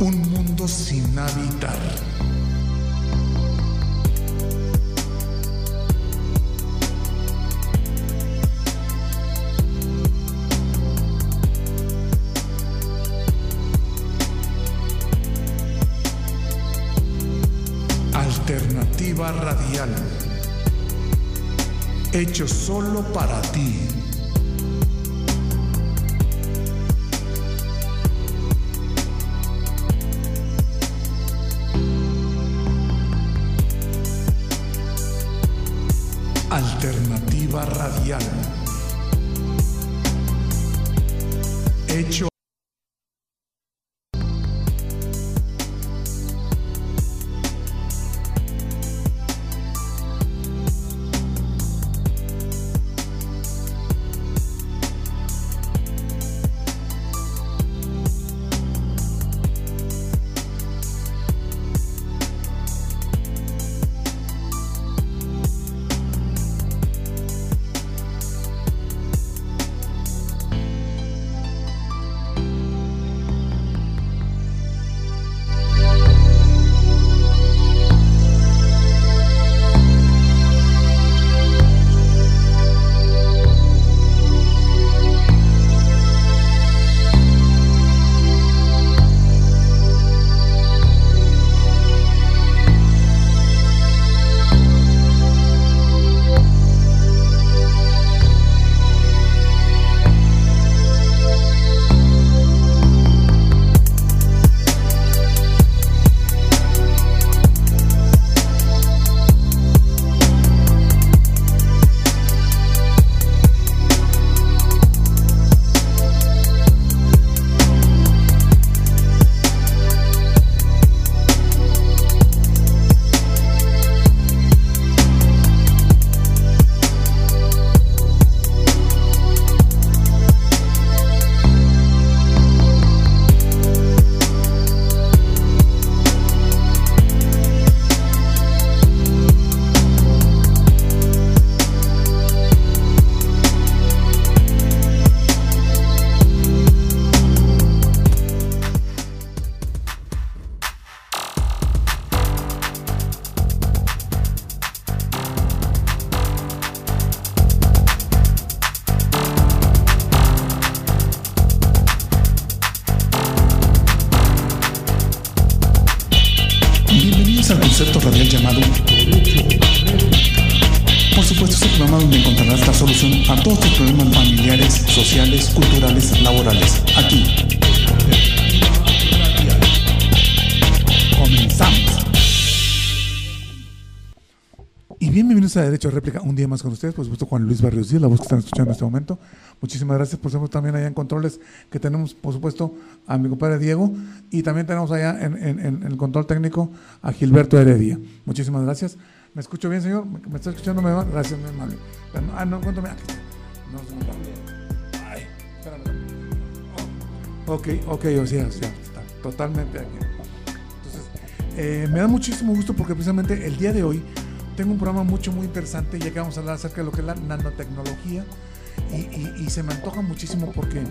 Un mundo sin habitar. Alternativa radial. Hecho solo para ti. Alternativa bienvenidos a Derecho a Réplica, un día más con ustedes, por supuesto Juan Luis Barrios Díaz, la voz que están escuchando en este momento. Muchísimas gracias, por supuesto también allá en controles que tenemos, por supuesto, a mi compadre Diego y también tenemos allá en, en- en el control técnico a Gilberto Heredia. Muchísimas gracias. ¿Me escucho bien, señor? ¿Me, me está escuchando? ¿Me va? Gracias, mi amable. Ah, no, cuéntame. Aquí está. No, se me va. Ay, espérame. Oh, ok, ok, o sea, o sea, está totalmente aquí. Entonces, eh, me da muchísimo gusto porque precisamente el día de hoy tengo un programa mucho, muy interesante, ya que vamos a hablar acerca de lo que es la nanotecnología. Y, y- y se me antoja muchísimo porque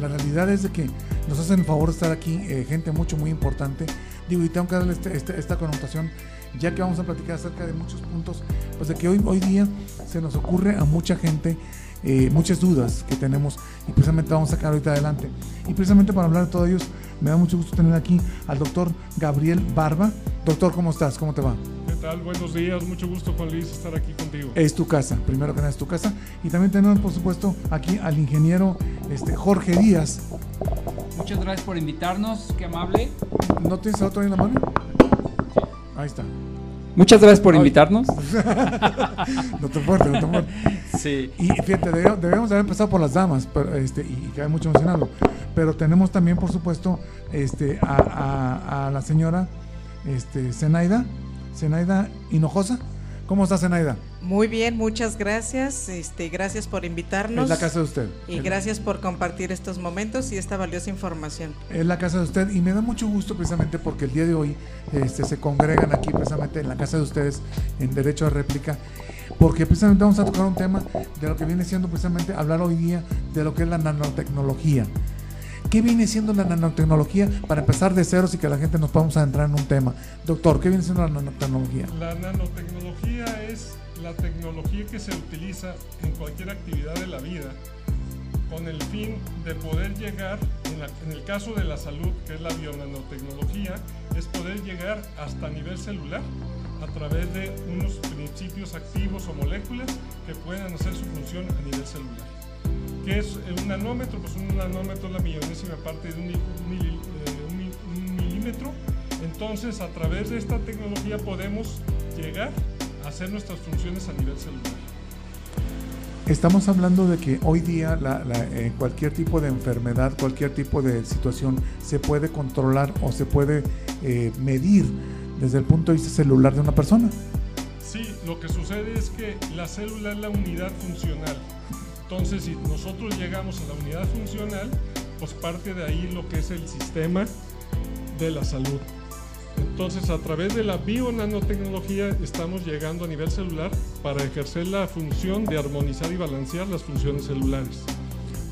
la realidad es de que nos hacen el favor de estar aquí eh, gente mucho, muy importante. Digo, y tengo que darle este- este- esta connotación, ya que vamos a platicar acerca de muchos puntos, pues de que hoy, hoy día se nos ocurre a mucha gente eh, muchas dudas que tenemos y precisamente vamos a sacar ahorita adelante. Y precisamente para hablar de todos ellos, me da mucho gusto tener aquí al doctor Gabriel Barba. Doctor, ¿cómo estás? ¿Cómo te va? ¿Qué tal? Buenos días, mucho gusto Juan Luis estar aquí contigo. Es tu casa, primero que nada es tu casa. Y también tenemos, por supuesto, aquí al ingeniero este, Jorge Díaz. Muchas gracias por invitarnos, qué amable. ¿No tienes otro ahí en la mano? Ahí está. Muchas gracias por invitarnos. No te fuerte, no te fuerte. Sí. Y fíjate, debe- debemos de haber empezado por las damas, pero, este, y, cabe mucho mencionarlo. Pero tenemos también, por supuesto, este, a, a- a la señora este, Zenaida, Zenaida Hinojosa. ¿Cómo está Zenaida? Muy bien, muchas gracias. Este, gracias por invitarnos. Es la casa de usted. Y gracias por compartir estos momentos y esta valiosa información. Es la casa de usted y me da mucho gusto precisamente porque el día de hoy este, se congregan aquí precisamente en la casa de ustedes en Derecho a Réplica porque precisamente vamos a tocar un tema de lo que viene siendo precisamente hablar hoy día de lo que es la nanotecnología. ¿Qué viene siendo la nanotecnología para empezar de ceros y que la gente nos podamos adentrar en un tema? Doctor, ¿qué viene siendo la nanotecnología? La nanotecnología es la tecnología que se utiliza en cualquier actividad de la vida con el fin de poder llegar, en, el caso de la salud, que es la bionanotecnología, es poder llegar hasta nivel celular a través de unos principios activos o moléculas que puedan hacer su función a nivel celular. ¿Qué es un nanómetro? Pues un nanómetro es la millonésima parte de un, eh, un milímetro. Entonces, a través de esta tecnología podemos llegar a hacer nuestras funciones a nivel celular. Estamos hablando de que hoy día eh, cualquier tipo de enfermedad, cualquier tipo de situación se puede controlar o se puede eh, medir desde el punto de vista celular de una persona. Sí, lo que sucede es que la célula es la unidad funcional. Entonces, si nosotros llegamos a la unidad funcional, pues parte de ahí lo que es el sistema de la salud. Entonces, a través de la bionanotecnología estamos llegando a nivel celular para ejercer la función de armonizar y balancear las funciones celulares.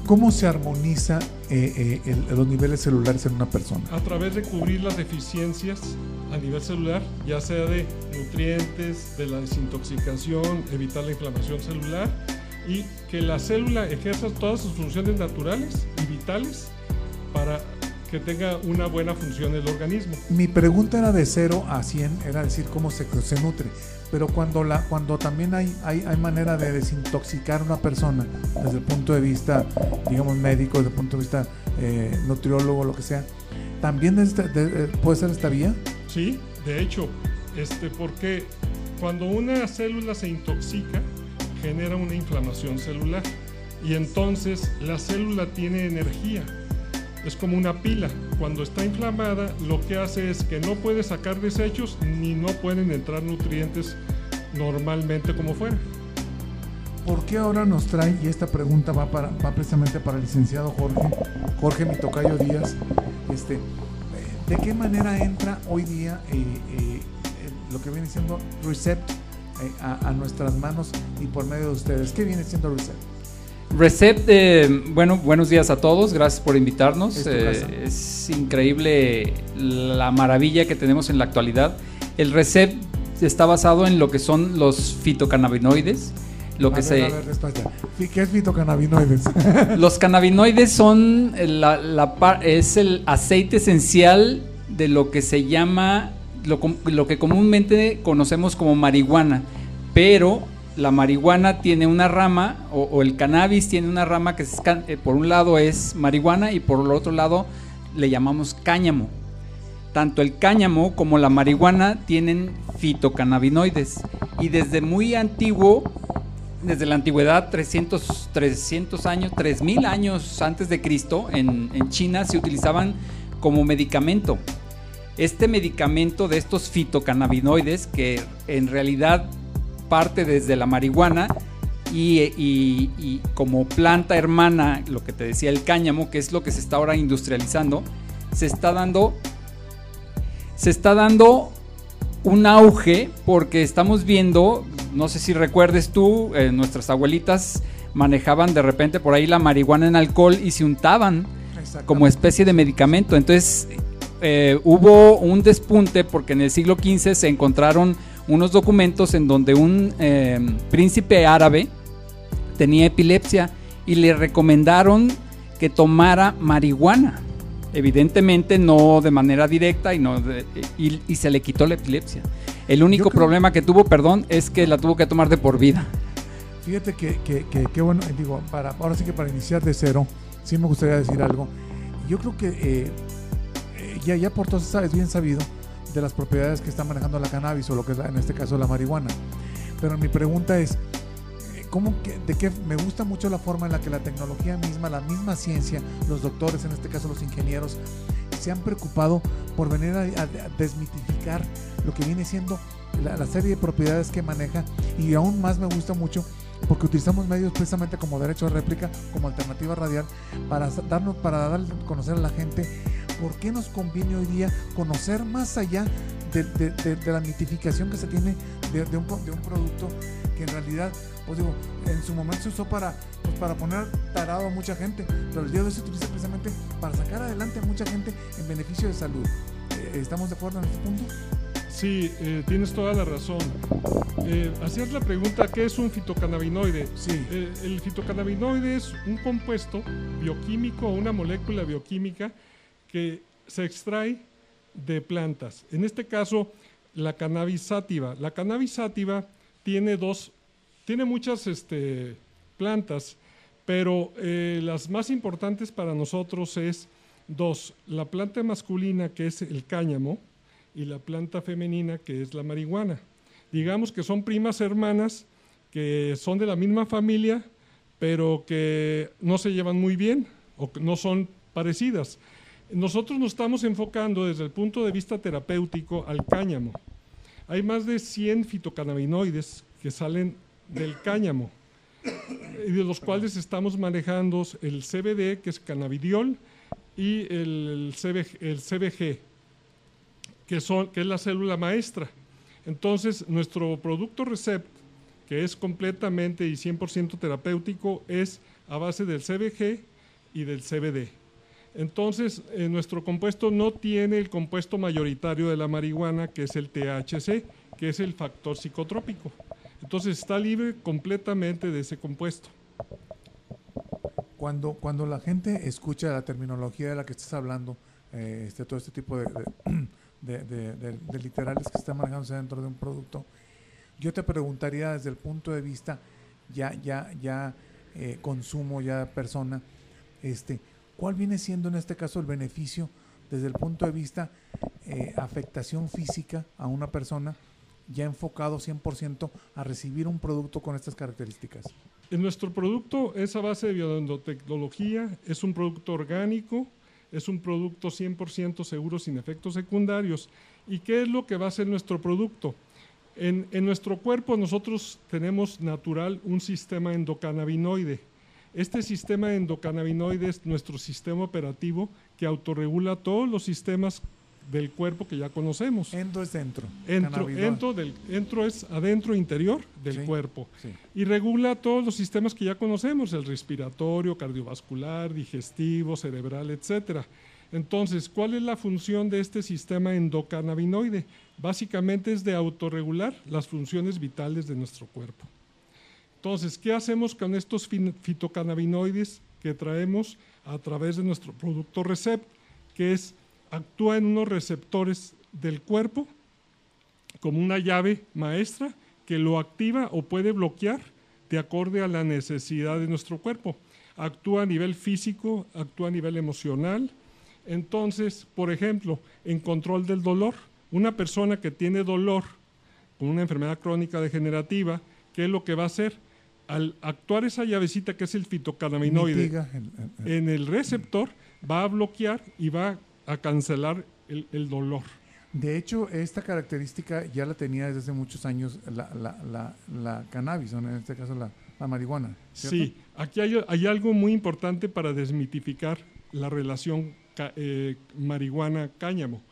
¿Cómo se armoniza eh, eh, los niveles celulares en una persona? A través de cubrir las deficiencias a nivel celular, ya sea de nutrientes, de la desintoxicación, evitar la inflamación celular y que la célula ejerza todas sus funciones naturales y vitales para que tenga una buena función el organismo. Mi pregunta era de 0 a 100, era decir cómo se, se nutre. Pero cuando, la, cuando también hay, hay, hay, manera de desintoxicar a una persona desde el punto de vista, digamos, médico, desde el punto de vista eh, nutriólogo, lo que sea, ¿también eh, puede ser esta vía? Sí, de hecho, este, porque cuando una célula se intoxica, genera una inflamación celular. Y entonces la célula tiene energía es como una pila. Cuando está inflamada, lo que hace es que no puede sacar desechos ni no pueden entrar nutrientes normalmente como fuera. ¿Por qué ahora nos trae, y esta pregunta va, para, precisamente para el licenciado Jorge, Jorge Mitocayo Díaz, este, ¿de qué manera entra hoy día eh, eh, lo que viene siendo Recept eh, a, a, nuestras manos y por medio de ustedes? ¿Qué viene siendo Recept? Recept, eh, bueno, buenos días a todos, gracias por invitarnos. Eh, es, increíble la maravilla que tenemos en la actualidad. El Recept está basado en lo que son los fitocannabinoides. Lo que se... ¿Qué es fitocannabinoides? los cannabinoides son la, la, es el aceite esencial de lo que se llama, lo, que comúnmente conocemos como marihuana, pero la marihuana tiene una rama, o, el cannabis tiene una rama que eh, por un lado es marihuana y por el otro lado le llamamos cáñamo. Tanto el cáñamo como la marihuana tienen fitocannabinoides y desde muy antiguo, desde la antigüedad, 300, 300 años, 3000 años antes de Cristo, en China se utilizaban como medicamento. Este medicamento de estos fitocannabinoides, que en realidad parte desde la marihuana y, como planta hermana, lo que te decía el cáñamo, que es lo que se está ahora industrializando, se está dando, se está dando un auge porque estamos viendo, no sé si recuerdes tú, eh, nuestras abuelitas manejaban de repente por ahí la marihuana en alcohol y se untaban como especie de medicamento. Entonces eh, hubo un despunte porque en el siglo XV se encontraron unos documentos en donde un eh, príncipe árabe tenía epilepsia y le recomendaron que tomara marihuana. Evidentemente no de manera directa y, no y, se le quitó la epilepsia. El único problema que tuvo, perdón, es que la tuvo que tomar de por vida. Fíjate que, que, bueno, digo, para, ahora sí que para iniciar de cero, sí me gustaría decir algo. Yo creo que eh, ya, ya por todos es bien sabido de las propiedades que está manejando la cannabis o lo que es en este caso la marihuana. Pero mi pregunta es, ¿cómo que, de qué me gusta mucho la forma en la que la tecnología misma, la misma ciencia, los doctores, en este caso los ingenieros, se han preocupado por venir a, desmitificar lo que viene siendo la, serie de propiedades que maneja y aún más me gusta mucho porque utilizamos medios precisamente como derecho de réplica, como alternativa radial, para darnos, para dar conocer a la gente por qué nos conviene hoy día conocer más allá de, de- de- de la mitificación que se tiene de, un, de un producto que en realidad, pues digo, en su momento se usó para, pues, para poner tarado a mucha gente, pero el día de hoy se utiliza precisamente para sacar adelante a mucha gente en beneficio de salud. Eh, ¿Estamos de acuerdo en este punto? Sí, eh, tienes toda la razón. Eh, hacías la pregunta, ¿qué es un fitocannabinoide? Sí. Eh, el fitocannabinoide es un compuesto bioquímico o una molécula bioquímica que se extrae de plantas. En este caso, la cannabis sativa. La cannabis sativa tiene dos, tiene muchas este, plantas, pero eh, las más importantes para nosotros es dos, la planta masculina que es el cáñamo y la planta femenina que es la marihuana. Digamos que son primas hermanas que son de la misma familia, pero que no se llevan muy bien o que no son parecidas. Nosotros nos estamos enfocando desde el punto de vista terapéutico al cáñamo. Hay más de 100 fitocannabinoides que salen del cáñamo, y de los cuales estamos manejando el CBD, que es cannabidiol, y el, CBG, que, son, que es la célula maestra. Entonces, nuestro producto Recept, que es completamente y 100% terapéutico, es a base del CBG y del CBD. Entonces, eh, nuestro compuesto no tiene el compuesto mayoritario de la marihuana, que es el THC, que es el factor psicotrópico. Entonces, está libre completamente de ese compuesto. Cuando, cuando la gente escucha la terminología de la que estás hablando, eh, este, todo este tipo de, de, literales que están manejándose dentro de un producto, yo te preguntaría desde el punto de vista ya, ya, ya eh, consumo, ya persona, este, ¿cuál viene siendo en este caso el beneficio desde el punto de vista eh, afectación física a una persona ya enfocado 100% a recibir un producto con estas características? En nuestro producto es a base de biotecnología, es un producto orgánico, es un producto 100% seguro sin efectos secundarios. ¿Y qué es lo que va a ser nuestro producto? En, nuestro cuerpo nosotros tenemos natural un sistema endocannabinoide. Este sistema endocannabinoide es nuestro sistema operativo que autorregula todos los sistemas del cuerpo que ya conocemos. Endo es dentro. Entro, del, entro es adentro interior del Sí. cuerpo Sí. y regula todos los sistemas que ya conocemos, el respiratorio, cardiovascular, digestivo, cerebral, etcétera. Entonces, ¿cuál es la función de este sistema endocannabinoide? Básicamente es de autorregular las funciones vitales de nuestro cuerpo. Entonces, ¿qué hacemos con estos fitocannabinoides que traemos a través de nuestro producto Recept? Que es, actúa en unos receptores del cuerpo como una llave maestra que lo activa o puede bloquear de acorde a la necesidad de nuestro cuerpo. Actúa a nivel físico, actúa a nivel emocional. Entonces, por ejemplo, en control del dolor, una persona que tiene dolor con una enfermedad crónica degenerativa, ¿qué es lo que va a hacer? Al actuar esa llavecita que es el fitocannabinoide Mitiga el- el- el- en el receptor, va a bloquear y va a cancelar el- dolor. De hecho, esta característica ya la tenía desde hace muchos años la, la, la, la cannabis, o en este caso la, marihuana. ¿cierto? Sí, aquí hay, hay algo muy importante para desmitificar la relación eh, marihuana-cáñamo.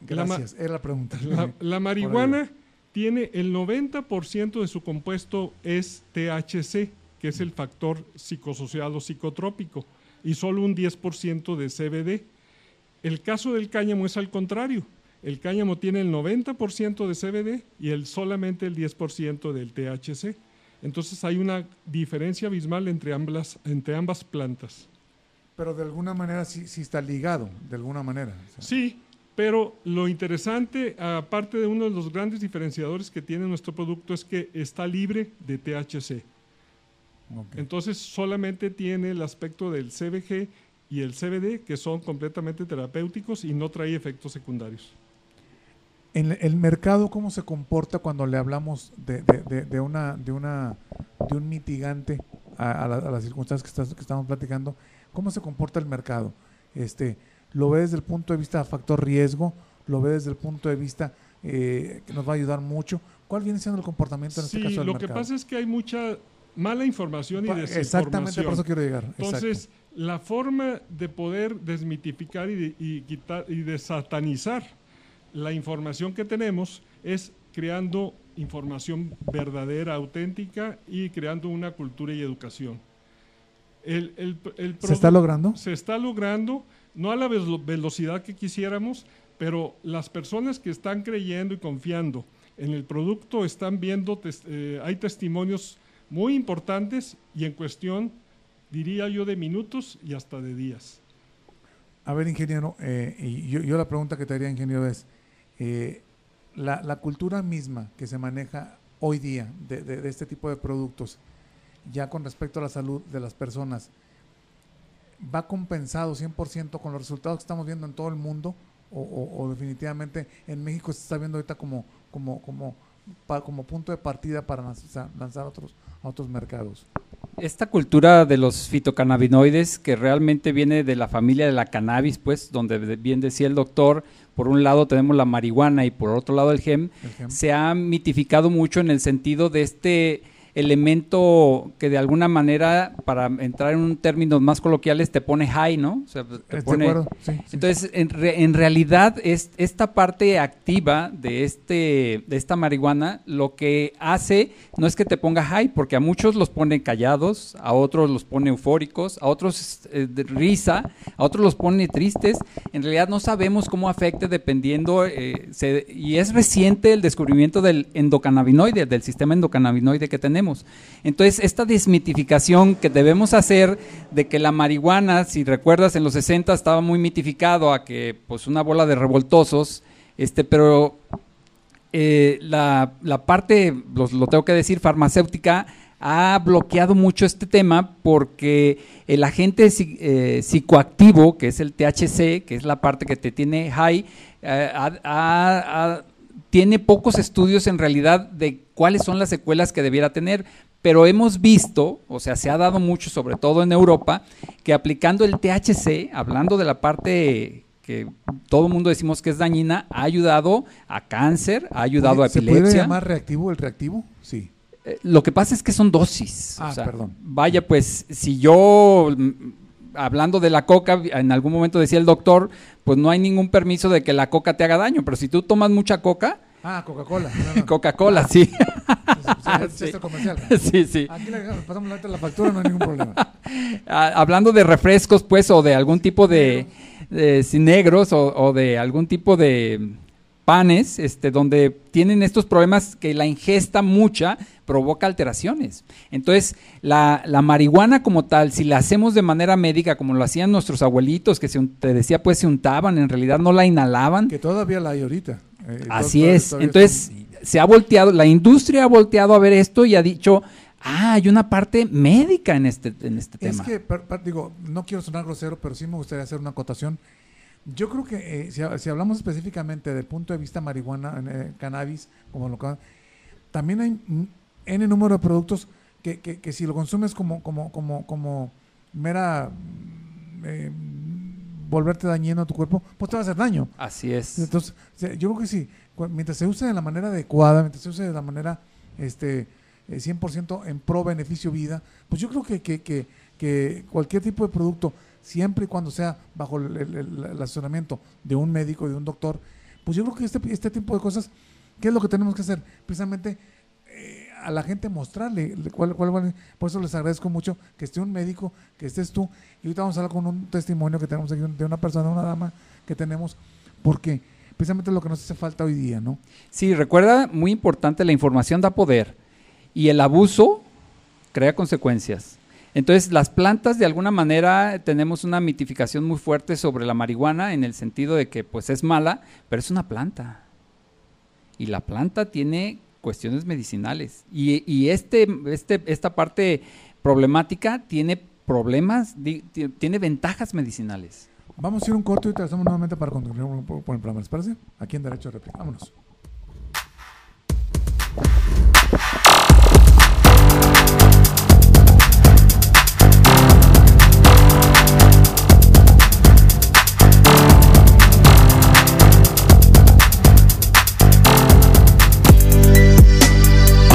Gracias, era la pregunta. La, marihuana tiene el 90% de su compuesto es THC, que es el factor psicosocial o psicotrópico, y solo un 10% de CBD. El caso del cáñamo es al contrario. El cáñamo tiene el 90% de CBD y el solamente el 10% del THC. Entonces hay una diferencia abismal entre ambas, entre ambas plantas. Pero de alguna manera sí, sí está ligado, de alguna manera. o sea, Sí, pero lo interesante, aparte de uno de los grandes diferenciadores que tiene nuestro producto, es que está libre de THC. ok. Entonces solamente tiene el aspecto del CBG y el CBD, que son completamente terapéuticos y no trae efectos secundarios. En el mercado, ¿cómo se comporta cuando le hablamos de, de, de, de una, de, una, de un mitigante a, a la- a las circunstancias que, estás- que estamos platicando? ¿Cómo se comporta el mercado? Este, ¿Lo ve desde el punto de vista de factor riesgo? ¿Lo ve desde el punto de vista eh, que nos va a ayudar mucho? ¿Cuál viene siendo el comportamiento en este Sí, caso del lo que mercado? pasa es que hay mucha mala información y desinformación. Exactamente, por eso quiero llegar. Entonces, la forma de poder desmitificar y, de- y quitar y desatanizar la información que tenemos es creando información verdadera, auténtica y creando una cultura y educación. ¿Se está logrando? Se está logrando, no a la velocidad que quisiéramos, pero las personas que están creyendo y confiando en el producto están viendo, eh, hay testimonios muy importantes y en cuestión, diría yo, de minutos y hasta de días. A ver, ingeniero, eh, y yo, la pregunta que te haría, ingeniero, es, eh, la, cultura misma que se maneja hoy día de, este tipo de productos, ya con respecto a la salud de las personas, ¿va compensado 100% con los resultados que estamos viendo en todo el mundo? O, definitivamente en México se está viendo ahorita como, como, como, como punto de partida para lanzar, otros, a otros mercados? Esta cultura de los fitocannabinoides que realmente viene de la familia de la cannabis, pues, donde bien decía el doctor, por un lado tenemos la marihuana y por otro lado el gem, se ha mitificado mucho en el sentido de este elemento que de alguna manera, para entrar en un términos más coloquiales, te pone high, ¿no? Entonces, en, realidad, es, esta parte activa de, este, de esta marihuana lo que hace no es que te ponga high, porque a muchos los pone callados, a otros los pone eufóricos, a otros eh, de risa, a otros los pone tristes. En realidad no sabemos cómo afecte dependiendo, eh, y es reciente el descubrimiento del endocannabinoide, del sistema endocannabinoide que tenemos entonces, esta desmitificación que debemos hacer de que la marihuana, si recuerdas, en los 60 estaba muy mitificado a que pues una bola de revoltosos, este, pero eh, la, parte, lo, tengo que decir, farmacéutica, ha bloqueado mucho este tema porque el agente eh, psicoactivo, que es el THC, que es la parte que te tiene high, eh, tiene pocos estudios en realidad de cuáles son las secuelas que debiera tener, pero hemos visto, o sea, se ha dado mucho, sobre todo en Europa, que aplicando el THC, hablando de la parte que todo el mundo decimos que es dañina, ha ayudado a cáncer, ha ayudado a epilepsia. ¿Se puede llamar reactivo el reactivo? Sí. Eh, lo que pasa es que son dosis. Ah, perdón. Vaya, pues si yo hablando de la coca, en algún momento decía el doctor, pues no hay ningún permiso de que la coca te haga daño, pero si tú tomas mucha coca, Ah, Coca-Cola. Coca-Cola, sí. sí. comercial. Sí, sí. Aquí le pasamos la, factura, no hay ningún problema. Ah, hablando de refrescos, pues, o de algún tipo de, negros o, de algún tipo de panes, este, donde tienen estos problemas que la ingesta mucha provoca alteraciones. Entonces, la, marihuana como tal, si la hacemos de manera médica, como lo hacían nuestros abuelitos, que se, te decía, pues se untaban, en realidad no la inhalaban. Que todavía la hay ahorita. Eh, Así es. Entonces, se ha volteado, la industria ha volteado a ver esto y ha dicho, ah, hay una parte médica en este, en este tema. Es que, digo, no quiero sonar grosero, pero sí me gustaría hacer una acotación. Yo creo que eh, si, hablamos específicamente del punto de vista marihuana, eh, cannabis, como lo que también hay N número de productos que, que, si lo consumes como, como, como, como mera volverte dañino a tu cuerpo, pues te va a hacer daño. Así es. Entonces, yo creo que sí, mientras se use de la manera adecuada, mientras se use de la manera este 100% eh, en pro beneficio vida, pues yo creo que, que, que, cualquier tipo de producto, siempre y cuando sea bajo el, asesoramiento de un médico, de un doctor, pues yo creo que este, este tipo de cosas, ¿qué es lo que tenemos que hacer? Precisamente a la gente mostrarle cuál, cuál, por eso les agradezco mucho que esté un médico, que estés tú, y ahorita vamos a hablar con un testimonio que tenemos aquí de una persona, una dama que tenemos, porque precisamente lo que nos hace falta hoy día, ¿no? Sí, recuerda, muy importante, la información da poder y el abuso crea consecuencias. Entonces, las plantas de alguna manera tenemos una mitificación muy fuerte sobre la marihuana en el sentido de que pues es mala, pero es una planta. Y la planta tiene cuestiones medicinales. Y, y este, este, esta parte problemática tiene problemas, tiene ventajas medicinales. Vamos a ir un corto y trazamos nuevamente para continuar con el programa. ¿Les parece? Aquí en Derecho de Réplica. Vámonos.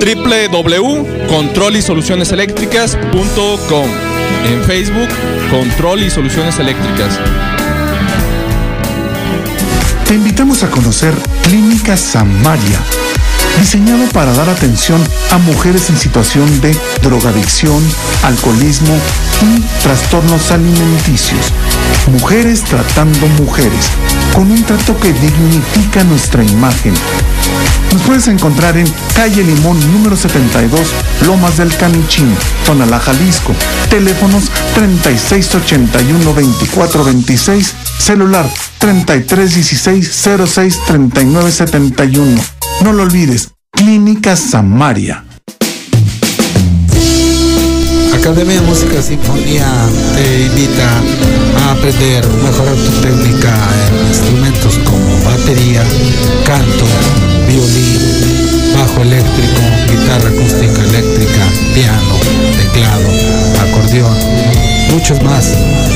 www.controlisolucioneseléctricas.com. En Facebook, Control y Soluciones Eléctricas. Te invitamos a conocer Clínica Samaria, diseñado para dar atención a mujeres en situación de drogadicción, alcoholismo y trastornos alimenticios. Mujeres tratando mujeres, con un trato que dignifica nuestra imagen. Nos puedes encontrar en calle Limón número 72, Lomas del Canichín, Tonalá, Jalisco. Teléfonos 3681-2426, celular 3316-063971. No lo olvides, Clínica Samaria. Academia de Música Sinfonía te invita a aprender, mejorar tu técnica en instrumentos como batería, canto, violín, bajo eléctrico, guitarra acústica eléctrica, piano, teclado, acordeón, muchos más.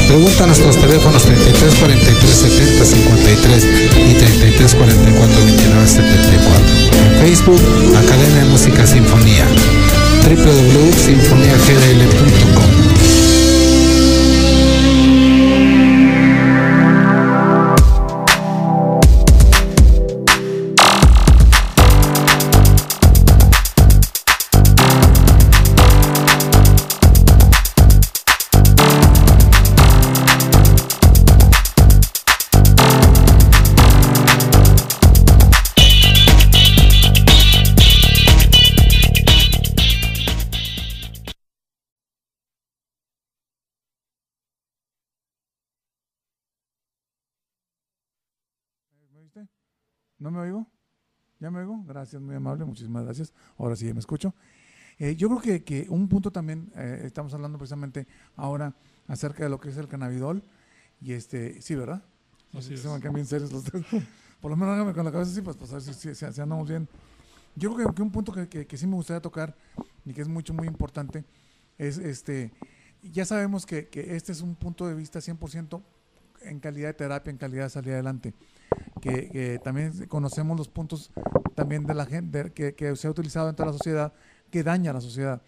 Pregunta a nuestros teléfonos 33 43 70 53 y 33 44 29 74. En Facebook, Academia de Música Sinfonía www.sinfoniagdl.com ¿No me oigo? ¿Ya me oigo? Gracias, muy amable, muchísimas gracias. Ahora sí ya me escucho. Eh, yo creo que, que, un punto también, eh, estamos hablando precisamente ahora acerca de lo que es el cannabidol. Y este, sí, ¿verdad? Así es. Se van bien serios los tres. Por lo menos hágame con la cabeza así, pues, pues a ver si, si- si- si andamos bien. Yo creo que, que un punto que, que- que sí me gustaría tocar y que es mucho, muy importante es este. Ya sabemos que, que este es un punto de vista 100% en calidad de terapia, en calidad de salir adelante. Que, que también conocemos los puntos también de la gente que, que se ha utilizado dentro de la sociedad que daña a la sociedad.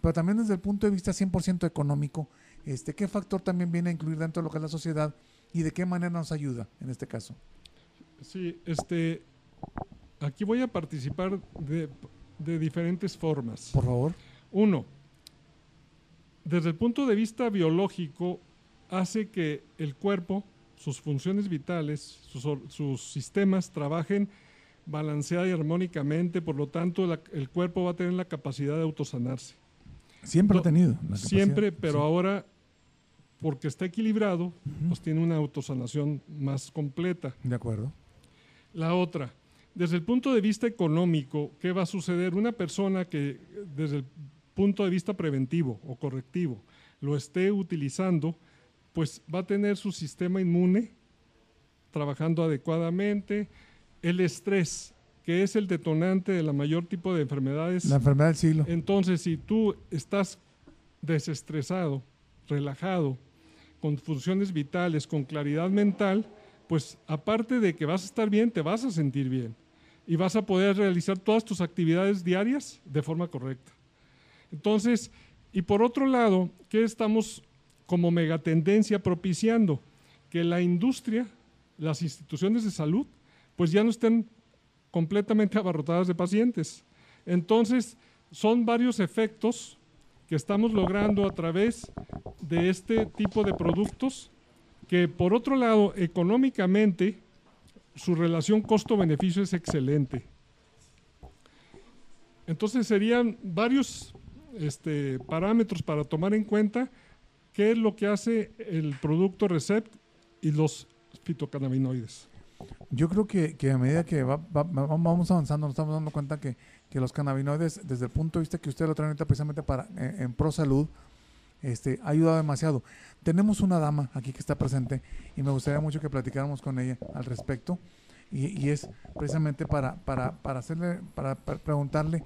Pero también desde el punto de vista 100% económico, este, ¿qué factor también viene a incluir dentro de lo que es la sociedad y de qué manera nos ayuda en este caso? Sí, este, aquí voy a participar de, de diferentes formas. Por favor. Uno, desde el punto de vista biológico, hace que el cuerpo, sus funciones vitales, sus, sistemas trabajen balanceada y armónicamente, por lo tanto la- el cuerpo va a tener la capacidad de autosanarse. Siempre No, ha tenido. la Siempre, pero sí. ahora, porque está equilibrado, pues tiene una autosanación más completa. De acuerdo. La otra, desde el punto de vista económico, ¿qué va a suceder? Una persona que desde el punto de vista preventivo o correctivo lo esté utilizando, pues va a tener su sistema inmune trabajando adecuadamente. El estrés, que es el detonante de la mayor tipo de enfermedades. La enfermedad del siglo. Entonces, si tú estás desestresado, relajado, con funciones vitales, con claridad mental, pues aparte de que vas a estar bien, te vas a sentir bien y vas a poder realizar todas tus actividades diarias de forma correcta. Entonces, y por otro lado, ¿qué estamos como megatendencia propiciando? Que la industria, las instituciones de salud, pues ya no estén completamente abarrotadas de pacientes. Entonces, son varios efectos que estamos logrando a través de este tipo de productos que, por otro lado, económicamente, su relación costo-beneficio es excelente. Entonces, serían varios este, parámetros para tomar en cuenta qué es lo que hace el producto Recept y los fitocannabinoides. Yo creo que, que a medida que va- va- va- vamos avanzando, nos estamos dando cuenta que, que los cannabinoides, desde el punto de vista que usted lo trae ahorita precisamente para, en, en pro salud, este, ha ayudado demasiado. Tenemos una dama aquí que está presente y me gustaría mucho que platicáramos con ella al respecto. Y, y es precisamente para, para, para hacerle, para preguntarle,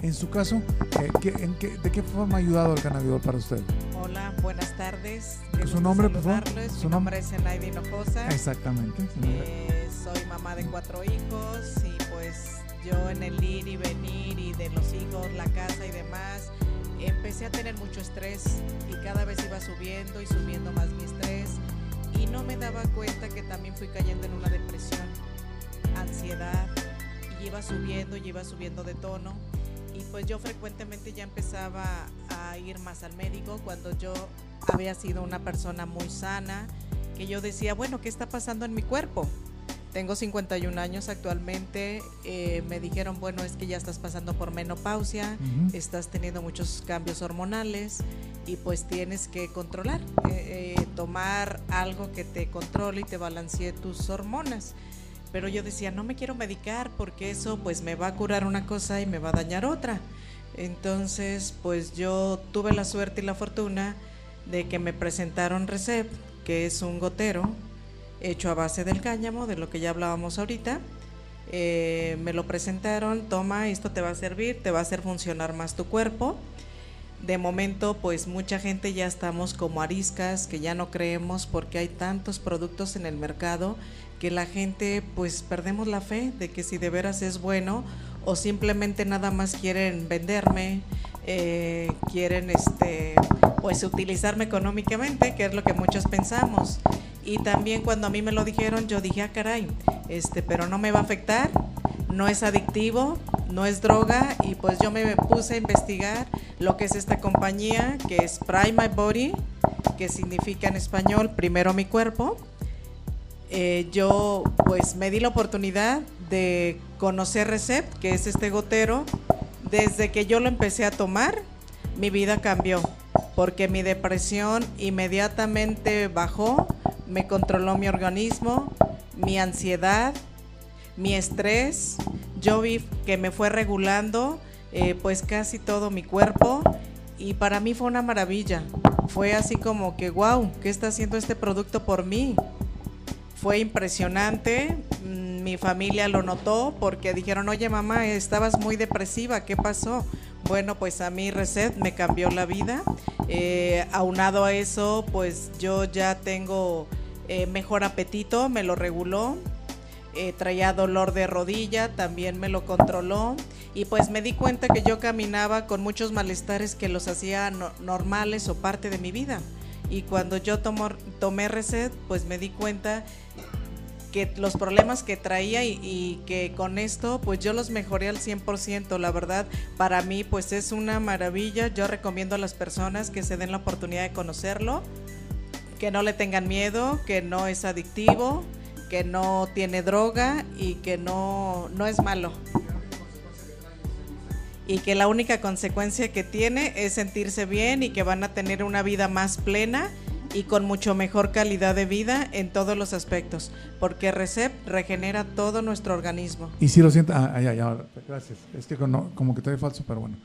en su caso, eh, ¿qué- en qué- ¿de qué forma ha ayudado el cannabidol para usted? Hola, buenas tardes. ¿Su nombre, por favor? ¿Su Mi nombre? es Enaida Hinojosa. Exactamente. Eh, soy mamá de cuatro hijos y pues yo en el ir y venir y de los hijos, la casa y demás, empecé a tener mucho estrés y cada vez iba subiendo y subiendo más mi estrés y no me daba cuenta que también fui cayendo en una depresión, ansiedad y iba subiendo y iba subiendo de tono y pues yo frecuentemente ya empezaba a ir más al médico cuando yo había sido una persona muy sana que yo decía, bueno, ¿qué está pasando en mi cuerpo? Tengo 51 años actualmente, eh, me dijeron, bueno, es que ya estás pasando por menopausia, estás teniendo muchos cambios hormonales y pues tienes que controlar, eh, eh, tomar algo que te controle y te balancee tus hormonas. Pero yo decía, no me quiero medicar porque eso pues me va a curar una cosa y me va a dañar otra. Entonces, pues yo tuve la suerte y la fortuna de que me presentaron Recep, que es un gotero hecho a base del cáñamo, de lo que ya hablábamos ahorita. Eh, me lo presentaron, toma, esto te va a servir, te va a hacer funcionar más tu cuerpo. De momento, pues mucha gente ya estamos como ariscas, que ya no creemos porque hay tantos productos en el mercado que la gente pues perdemos la fe de que si de veras es bueno o simplemente nada más quieren venderme, eh, quieren este pues utilizarme económicamente, que es lo que muchos pensamos. Y también cuando a mí me lo dijeron, yo dije, ah, caray, este, pero no me va a afectar, no es adictivo, no es droga, y pues yo me puse a investigar lo que es esta compañía, que es Prime My Body, que significa en español primero mi cuerpo. Eh, yo pues me di la oportunidad de conocer Recept, que es este gotero. Desde que yo lo empecé a tomar, mi vida cambió, porque mi depresión inmediatamente bajó, me controló mi organismo, mi ansiedad, mi estrés. Yo vi que me fue regulando eh, pues casi todo mi cuerpo y para mí fue una maravilla. Fue así como que, wow, ¿qué está haciendo este producto por mí? Fue impresionante, mm, mi familia lo notó porque dijeron, oye mamá, estabas muy depresiva, ¿qué pasó? Bueno, pues a mí Reset me cambió la vida. Eh, aunado a eso, pues yo ya tengo eh, mejor apetito, me lo reguló. Eh, traía dolor de rodilla, también me lo controló. Y pues me di cuenta que yo caminaba con muchos malestares que los hacía no- normales o parte de mi vida. Y cuando yo tomé Reset, pues me di cuenta que los problemas que traía y, y que con esto pues yo los mejoré al 100%, la verdad para mí pues es una maravilla, yo recomiendo a las personas que se den la oportunidad de conocerlo, que no le tengan miedo, que no es adictivo, que no tiene droga y que no, no es malo. Y que la única consecuencia que tiene es sentirse bien y que van a tener una vida más plena y con mucho mejor calidad de vida en todos los aspectos, porque Recep regenera todo nuestro organismo. Y si lo siento, ah, ya, ya, gracias. Es que como que todavía falso, pero bueno.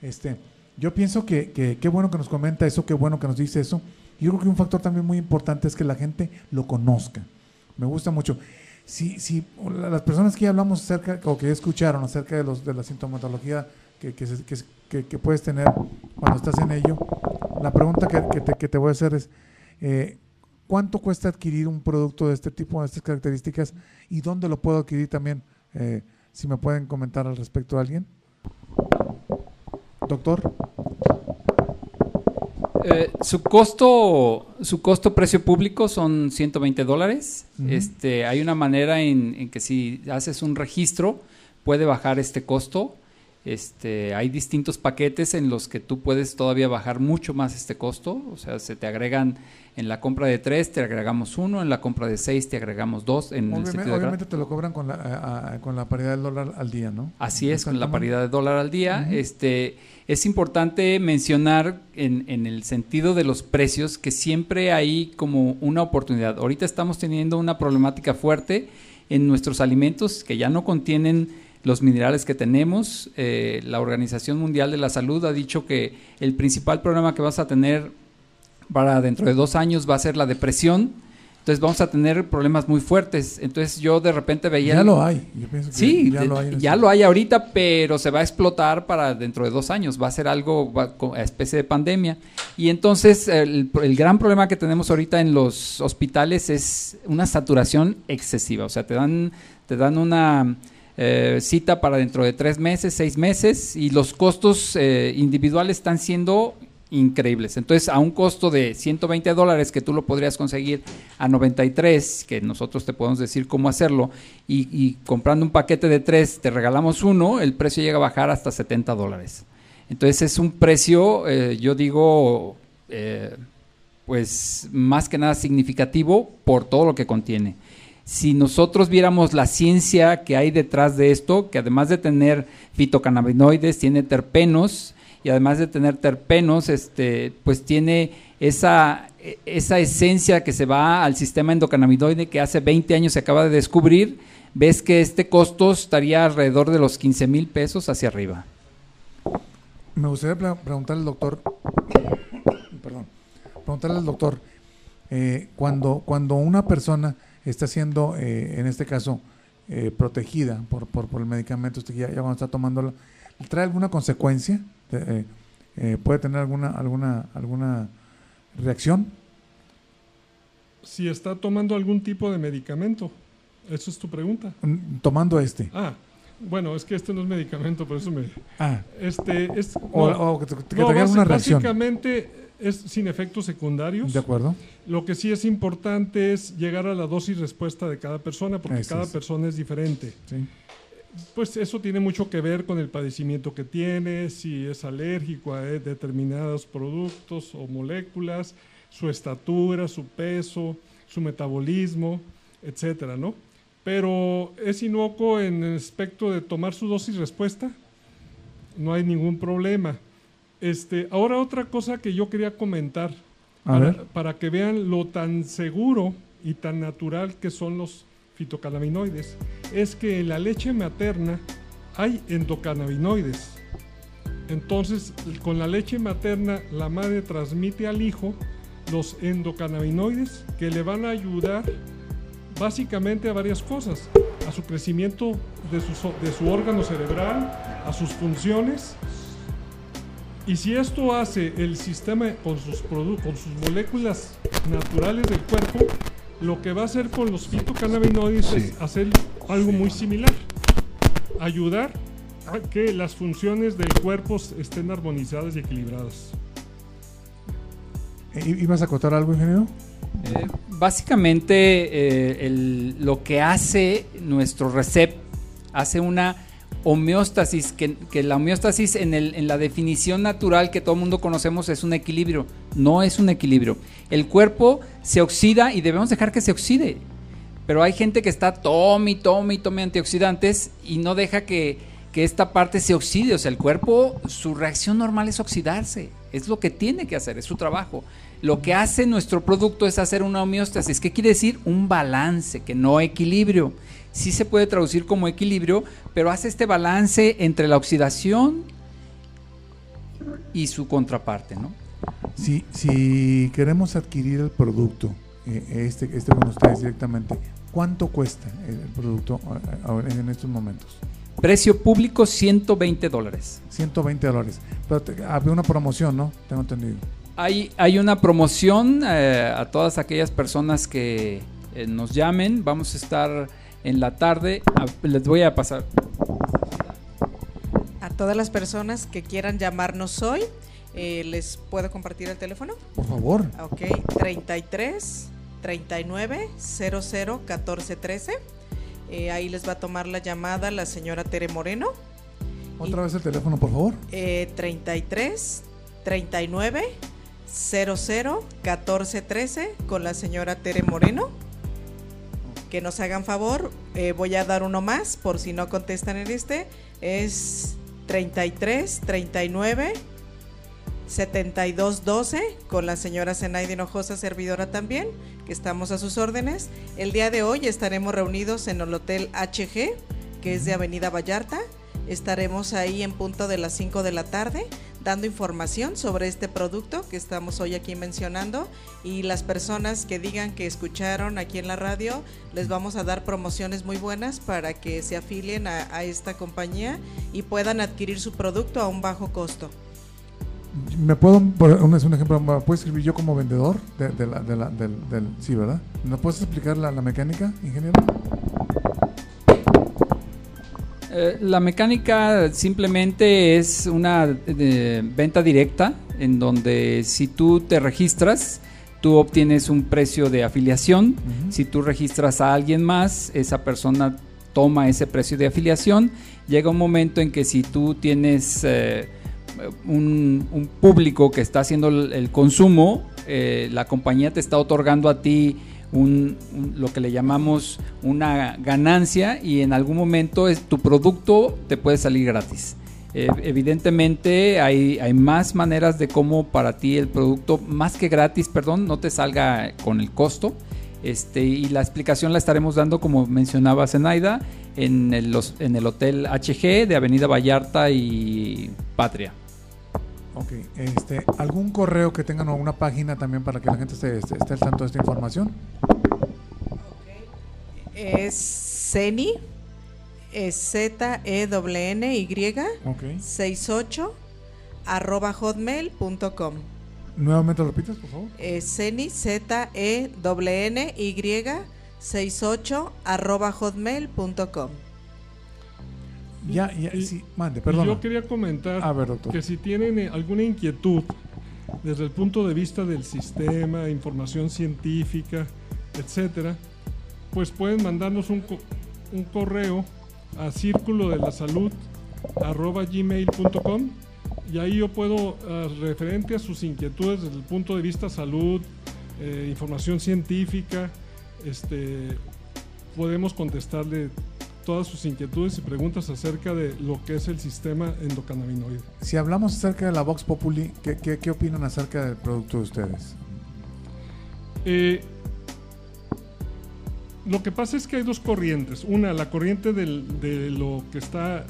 Este, yo pienso que que qué bueno que nos comenta eso, qué bueno que nos dice eso. Yo creo que un factor también muy importante es que la gente lo conozca. Me gusta mucho. Si, si la- las personas que ya hablamos acerca, o que escucharon acerca de, los, de la sintomatología que, puedes tener cuando estás en ello, la pregunta que, te, voy a hacer es, eh, ¿cuánto cuesta adquirir un producto de este tipo, de estas características? ¿Y dónde lo puedo adquirir también? Eh, si me pueden comentar al respecto alguien. Doctor. Eh, su costo, su costo precio público son 120 dólares. Ujú. Este, hay una manera en, en que si haces un registro puede bajar este costo. Este, hay distintos paquetes en los que tú puedes todavía bajar mucho más este costo, o sea, se te agregan en la compra de tres te agregamos uno, en la compra de seis te agregamos dos. En el Obviamente, obviamente te lo cobran con la, a- a- con la paridad del dólar al día, ¿no? Así es, con la paridad de dólar al día. Este es importante mencionar en, en el sentido de los precios que siempre hay como una oportunidad. Ahorita estamos teniendo una problemática fuerte en nuestros alimentos que ya no contienen los minerales que tenemos. Eh, la Organización Mundial de la Salud ha dicho que el principal problema que vas a tener para dentro de dos años va a ser la depresión. Entonces vamos a tener problemas muy fuertes. Entonces yo de repente veía... Ya lo hay. Yo pienso que Sí, ya lo hay. ya este- lo hay ahorita, pero se va a explotar para dentro de dos años. Va a ser algo, especie de pandemia. Y entonces el, el gran problema que tenemos ahorita en los hospitales es una saturación excesiva. O sea, te dan, te dan una eh, cita para dentro de tres meses, seis meses, y los costos eh, individuales están siendo increíbles. Entonces, a un costo de 120 dólares que tú lo podrías conseguir a 93, que nosotros te podemos decir cómo hacerlo, y, comprando un paquete de tres te regalamos uno, el precio llega a bajar hasta 70 dólares. Entonces, es un precio, eh, yo digo, eh, pues más que nada significativo por todo lo que contiene. Si nosotros viéramos la ciencia que hay detrás de esto, que además de tener fitocannabinoides, tiene terpenos, y además de tener terpenos, este, pues tiene esa, esa esencia que se va al sistema endocannabinoide que hace 20 años se acaba de descubrir, ves que este costo estaría alrededor de los 15 mil pesos hacia arriba. Me gustaría pre- preguntarle al doctor, perdón, preguntarle al doctor, eh, cuando, cuando una persona está siendo, eh, en este caso, eh, protegida por, por, por el medicamento, usted ya, ya cuando está tomándolo, ¿trae alguna consecuencia? Eh, eh, ¿Puede tener alguna, alguna, alguna reacción? Si está tomando algún tipo de medicamento. Eso es tu pregunta. Mm, Tomando este. Ah, bueno, es que este no es medicamento, por eso me... Ah, Este es... o, no, o que, que no, alguna reacción. Básicamente es sin efectos secundarios. ¿De acuerdo? Lo que sí es importante es llegar a la dosis respuesta de cada persona, porque Eso cada es. persona es diferente. Sí. Pues eso tiene mucho que ver con el padecimiento que tiene, si es alérgico a determinados productos o moléculas, su estatura, su peso, su metabolismo, etcétera, ¿no? Pero es inocuo en el aspecto de tomar su dosis respuesta, no hay ningún problema. Este, ahora otra cosa que yo quería comentar, A para, ver. para que vean lo tan seguro y tan natural que son los fitocannabinoides, es que en la leche materna hay endocannabinoides. Entonces, con la leche materna, la madre transmite al hijo los endocannabinoides que le van a ayudar básicamente a varias cosas, a su crecimiento de su, de su órgano cerebral, a sus funciones. Y si esto hace el sistema con sus, con sus moléculas naturales del cuerpo, lo que va a hacer con los fitocannabinoides es hacer algo muy similar. Ayudar a que las funciones del cuerpo estén armonizadas y equilibradas. ¿I- ¿Ibas a acotar algo, ingeniero? Eh, básicamente, eh, el- lo que hace nuestro RECEP hace una homeostasis, que, la homeostasis en, el- en la definición natural que todo el mundo conocemos es un equilibrio, no es un equilibrio. El cuerpo se oxida y debemos dejar que se oxide, pero hay gente que está tome tome tome antioxidantes y no deja que, que esta parte se oxide, o sea, el cuerpo, su reacción normal es oxidarse, es lo que tiene que hacer, es su trabajo. Lo que hace nuestro producto es hacer una homeostasis. ¿Qué quiere decir? Un balance, que no equilibrio. Sí se puede traducir como equilibrio, pero hace este balance entre la oxidación y su contraparte, ¿no? Si, si queremos adquirir el producto, eh, este, este con ustedes directamente, ¿cuánto cuesta el, producto eh, en estos momentos? Precio público 120 dólares. 120 dólares. Pero te- había una promoción, ¿no? Tengo entendido. Hay, hay una promoción eh, a todas aquellas personas que eh, nos llamen. Vamos a estar en la tarde. Les voy a pasar. A todas las personas que quieran llamarnos hoy, eh, ¿les puedo compartir el teléfono? Por favor. Ok, 33 39 00 14 13. Eh, ahí les va a tomar la llamada la señora Tere Moreno. Otra vez el teléfono, por favor. Eh, 33 39 00 14 13 con la señora Tere Moreno. Que nos hagan favor, eh, voy a dar uno más por si no contestan en este. Es 33 39 72 12 con la señora Zenaide Hinojosa, servidora también, que estamos a sus órdenes. El día de hoy estaremos reunidos en el Hotel HG, que es de Avenida Vallarta. Estaremos ahí en punto de las 5 de la tarde dando información sobre este producto que estamos hoy aquí mencionando y las personas que digan que escucharon aquí en la radio les vamos a dar promociones muy buenas para que se afilien a, esta compañía y puedan adquirir su producto a un bajo costo. ¿Me puedo, es un ejemplo, ¿me escribir yo como vendedor del, sí, ¿verdad? ¿Me puedes explicar la, la mecánica, ingeniero? Eh, la mecánica simplemente es una eh, venta directa en donde si tú te registras, tú obtienes un precio de afiliación. Si tú registras a alguien más, esa persona toma ese precio de afiliación. Llega un momento en que si tú tienes eh, un, un público que está haciendo el, el consumo, eh, la compañía te está otorgando a ti un- lo que le llamamos una ganancia y en algún momento es, tu producto te puede salir gratis. Eh, evidentemente hay, hay más maneras de cómo para ti el producto, más que gratis, perdón, no te salga con el costo. Este, y la explicación la estaremos dando, como mencionaba Zenaida, en en el Hotel HG de Avenida Vallarta y Patria. Ok, este, ¿algún correo que tengan o una página también para que la gente esté, esté- esté al tanto de esta información? Es Zeni, es Z-E-N-Y, Ok. 68, arroba hotmail.com. Nuevamente lo repites, por favor. Es Zeni, Z-E-N-Y, 68, arroba hotmail.com. Ya, ya, sí, mande, Y perdón. yo quería comentar A ver, doctor. que si tienen eh, alguna inquietud desde el punto de vista del sistema, información científica, etcétera, pues pueden mandarnos un, co- un correo a círculo de la salud arroba gmail.com y ahí yo puedo, ah, referente a sus inquietudes desde el punto de vista salud, eh, información científica, este, podemos contestarle todas sus inquietudes y preguntas acerca de lo que es el sistema endocannabinoide. Si hablamos acerca de la Vox Populi, ¿qué, qué, qué opinan acerca del producto de ustedes? Eh, lo que pasa es que hay dos corrientes. Una, la corriente del- de lo que está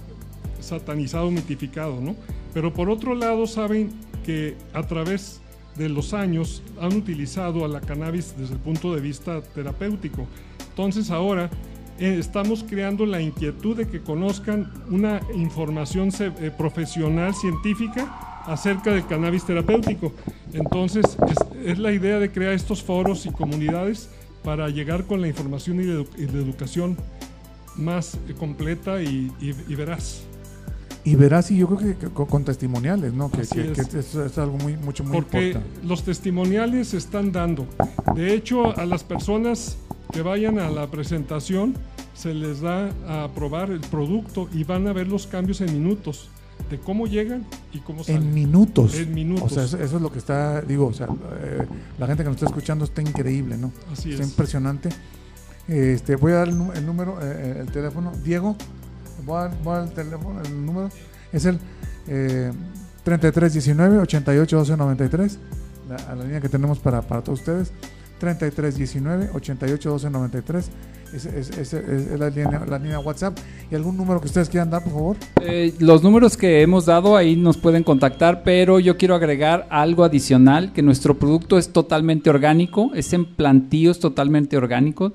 satanizado, mitificado, ¿no? Pero por otro lado, saben que a través de los años han utilizado a la cannabis desde el punto de vista terapéutico. Entonces ahora estamos creando la inquietud de que conozcan una información eh, profesional, científica, acerca del cannabis terapéutico. Entonces, es, es la idea de crear estos foros y comunidades para llegar con la información y la, edu- y la educación más eh, completa y, y- y veraz. Y verás, y yo creo que, que con, testimoniales, ¿no? Que, es. eso es algo muy, mucho, muy Porque importante. los testimoniales se están dando. De hecho, a las personas que vayan a la presentación se les da a probar el producto y van a ver los cambios en minutos de cómo llegan y cómo salen. En minutos. En minutos. O sea, eso, eso es lo que está, digo, o sea, eh, la gente que nos está escuchando está increíble, ¿no? Así está es. impresionante. Este, voy a dar el, el número, eh, eh, el teléfono. Diego, voy a, voy a dar el teléfono, el número. Es el eh, 3319 88 12 93, la, a la línea que tenemos para, para todos ustedes. 3319 88 12 93. Es, es, es, es- es la, línea, la línea WhatsApp. ¿Y algún número que ustedes quieran dar, por favor? Eh, los números que hemos dado ahí nos pueden contactar, pero yo quiero agregar algo adicional, que nuestro producto es totalmente orgánico, es en plantíos totalmente orgánicos.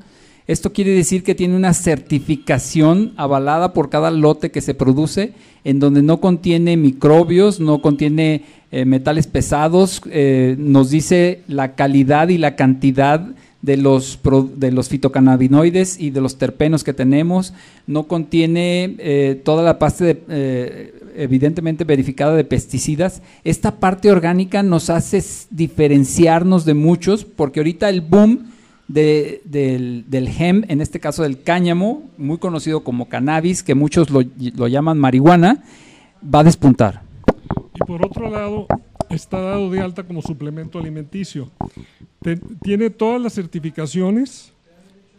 Esto quiere decir que tiene una certificación avalada por cada lote que se produce, en donde no contiene microbios, no contiene eh, metales pesados, eh, nos dice la calidad y la cantidad de los, de los fitocannabinoides y de los terpenos que tenemos, no contiene eh, toda la parte de, eh, evidentemente verificada de pesticidas. Esta parte orgánica nos hace diferenciarnos de muchos, porque ahorita el boom de- del, del hemp, en este caso del cáñamo, muy conocido como cannabis, que muchos lo, lo llaman marihuana, va a despuntar. Y por otro lado, está dado de alta como suplemento alimenticio. Tiene todas las certificaciones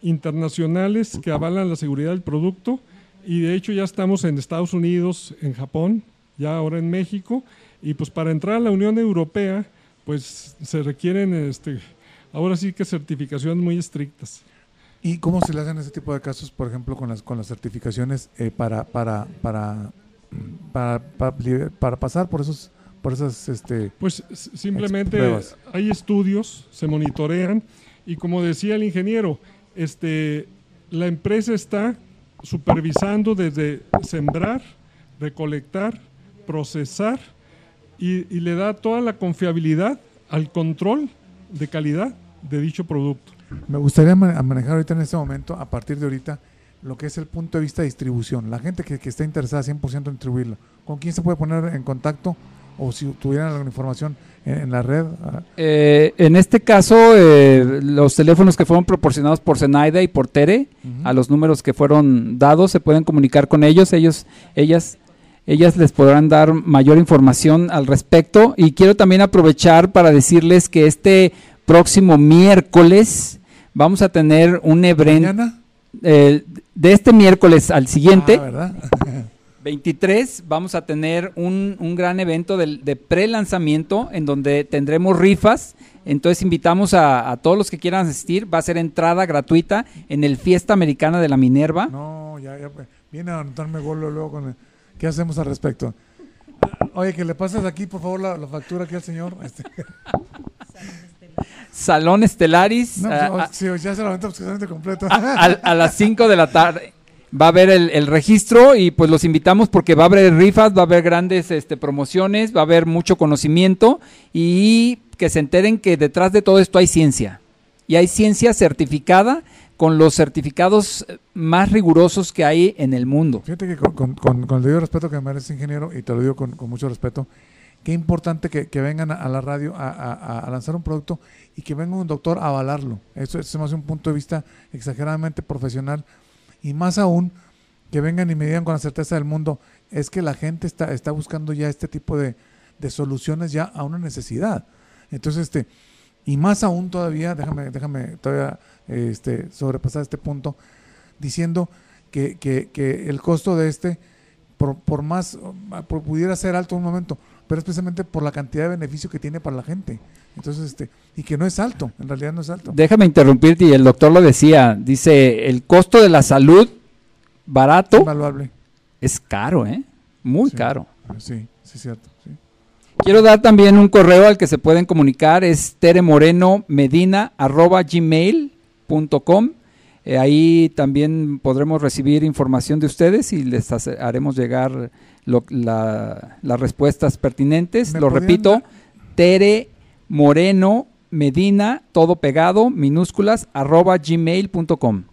internacionales que avalan la seguridad del producto y de hecho ya estamos en Estados Unidos, en Japón, ya ahora en México y pues para entrar a la Unión Europea pues se requieren este ahora sí que certificaciones muy estrictas. ¿Y cómo se le hacen ese tipo de casos, por ejemplo, con las con las certificaciones eh, para, para, para, para, para, pasar por esos por esas este Pues simplemente pruebas? hay estudios, se monitorean y como decía el ingeniero, este, la empresa está supervisando desde sembrar, recolectar, procesar y, y le da toda la confiabilidad al control de calidad de dicho producto. Me gustaría ma- manejar ahorita en este momento, a partir de ahorita, lo que es el punto de vista de distribución. La gente que, que está interesada 100% en distribuirlo, ¿con quién se puede poner en contacto? O si tuvieran alguna información en, en la red. Eh, en este caso, eh, los teléfonos que fueron proporcionados por Zenaida y por Tere, a los números que fueron dados, se pueden comunicar con ellos. Ellos, ellas, ellas les podrán dar mayor información al respecto. Y quiero también aprovechar para decirles que este próximo miércoles vamos a tener un evento. ¿Mañana? de este miércoles al siguiente. Ah, ¿verdad? 23 vamos a tener un, un gran evento del- de, pre-lanzamiento en donde tendremos rifas. Entonces invitamos a, a todos los que quieran asistir. Va a ser entrada gratuita en el Fiesta Americana de la Minerva. No, ya, ya. pues, Viene a anotarme gol luego con el- ¿Qué hacemos al respecto? Oye, que le pases aquí, por favor, la, la factura aquí al señor. Este, Salón Estelaris no, a, pues, a- sí, ya se lo absolutamente completo. a- a las 5 de la tarde. Va a haber el, el registro y pues los invitamos porque va a haber rifas, va a haber grandes este, promociones, va a haber mucho conocimiento y que se enteren que detrás de todo esto hay ciencia. Y hay ciencia certificada con los certificados eh, más rigurosos que hay en el mundo. Fíjate que con, con, con- con el debido respeto que me merece ingeniero, y te lo digo con, con mucho respeto, qué importante que, que vengan a, la radio a, a- lanzar un producto y que venga un doctor a avalarlo. Eso es más un punto de vista exageradamente profesional. Y más aún, que vengan y me digan con la certeza del mundo, es que la gente está, está buscando ya este tipo de, de soluciones ya a una necesidad. Entonces, este, y más aún todavía, déjame, déjame todavía este, sobrepasar este punto, diciendo que, que, que el costo de este, por, por más, pudiera ser alto un momento, pero es precisamente por la cantidad de beneficio que tiene para la gente. Entonces, este, y que no es alto, en realidad no es alto. Déjame interrumpirte y el doctor lo decía, dice, el costo de la salud barato Invaluable. es caro, ¿eh? Muy Sí. caro. Sí, sí, cierto. sí. Quiero dar también un correo al que se pueden comunicar, es teremorenomedina.gmail.com. Eh, ahí también podremos recibir información de ustedes y les hace- haremos llegar lo- la- las respuestas pertinentes. ¿Me Lo repito, dar- Tere Moreno Medina, todo pegado, minúsculas, arroba gmail.com.